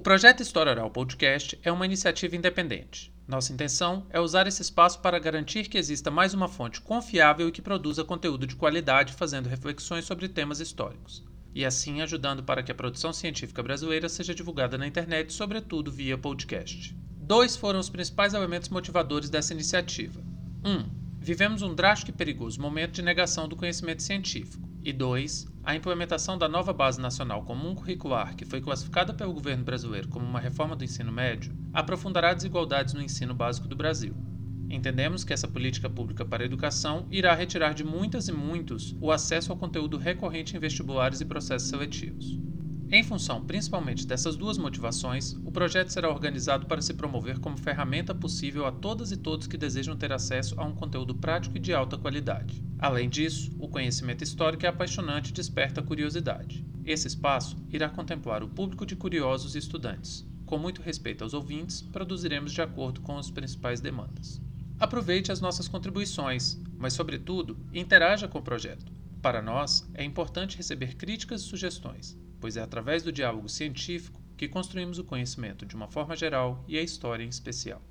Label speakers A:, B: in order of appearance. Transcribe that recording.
A: O projeto História Oral Podcast é uma iniciativa independente. Nossa intenção é usar esse espaço para garantir que exista mais uma fonte confiável e que produza conteúdo de qualidade fazendo reflexões sobre temas históricos, e assim ajudando para que a produção científica brasileira seja divulgada na internet, sobretudo via podcast. Dois foram os principais elementos motivadores dessa iniciativa. 1. Um, vivemos um drástico e perigoso momento de negação do conhecimento científico. E 2. A implementação da nova Base Nacional Comum Curricular, que foi classificada pelo governo brasileiro como uma reforma do ensino médio, aprofundará desigualdades no ensino básico do Brasil. Entendemos que essa política pública para a educação irá retirar de muitas e muitos o acesso ao conteúdo recorrente em vestibulares e processos seletivos. Em função principalmente dessas duas motivações, o projeto será organizado para se promover como ferramenta possível a todas e todos que desejam ter acesso a um conteúdo prático e de alta qualidade. Além disso, o conhecimento histórico é apaixonante e desperta curiosidade. Esse espaço irá contemplar o público de curiosos e estudantes. Com muito respeito aos ouvintes, produziremos de acordo com as principais demandas. Aproveite as nossas contribuições, mas, sobretudo, interaja com o projeto. Para nós, é importante receber críticas e sugestões pois é através do diálogo científico que construímos o conhecimento de uma forma geral e a história em especial.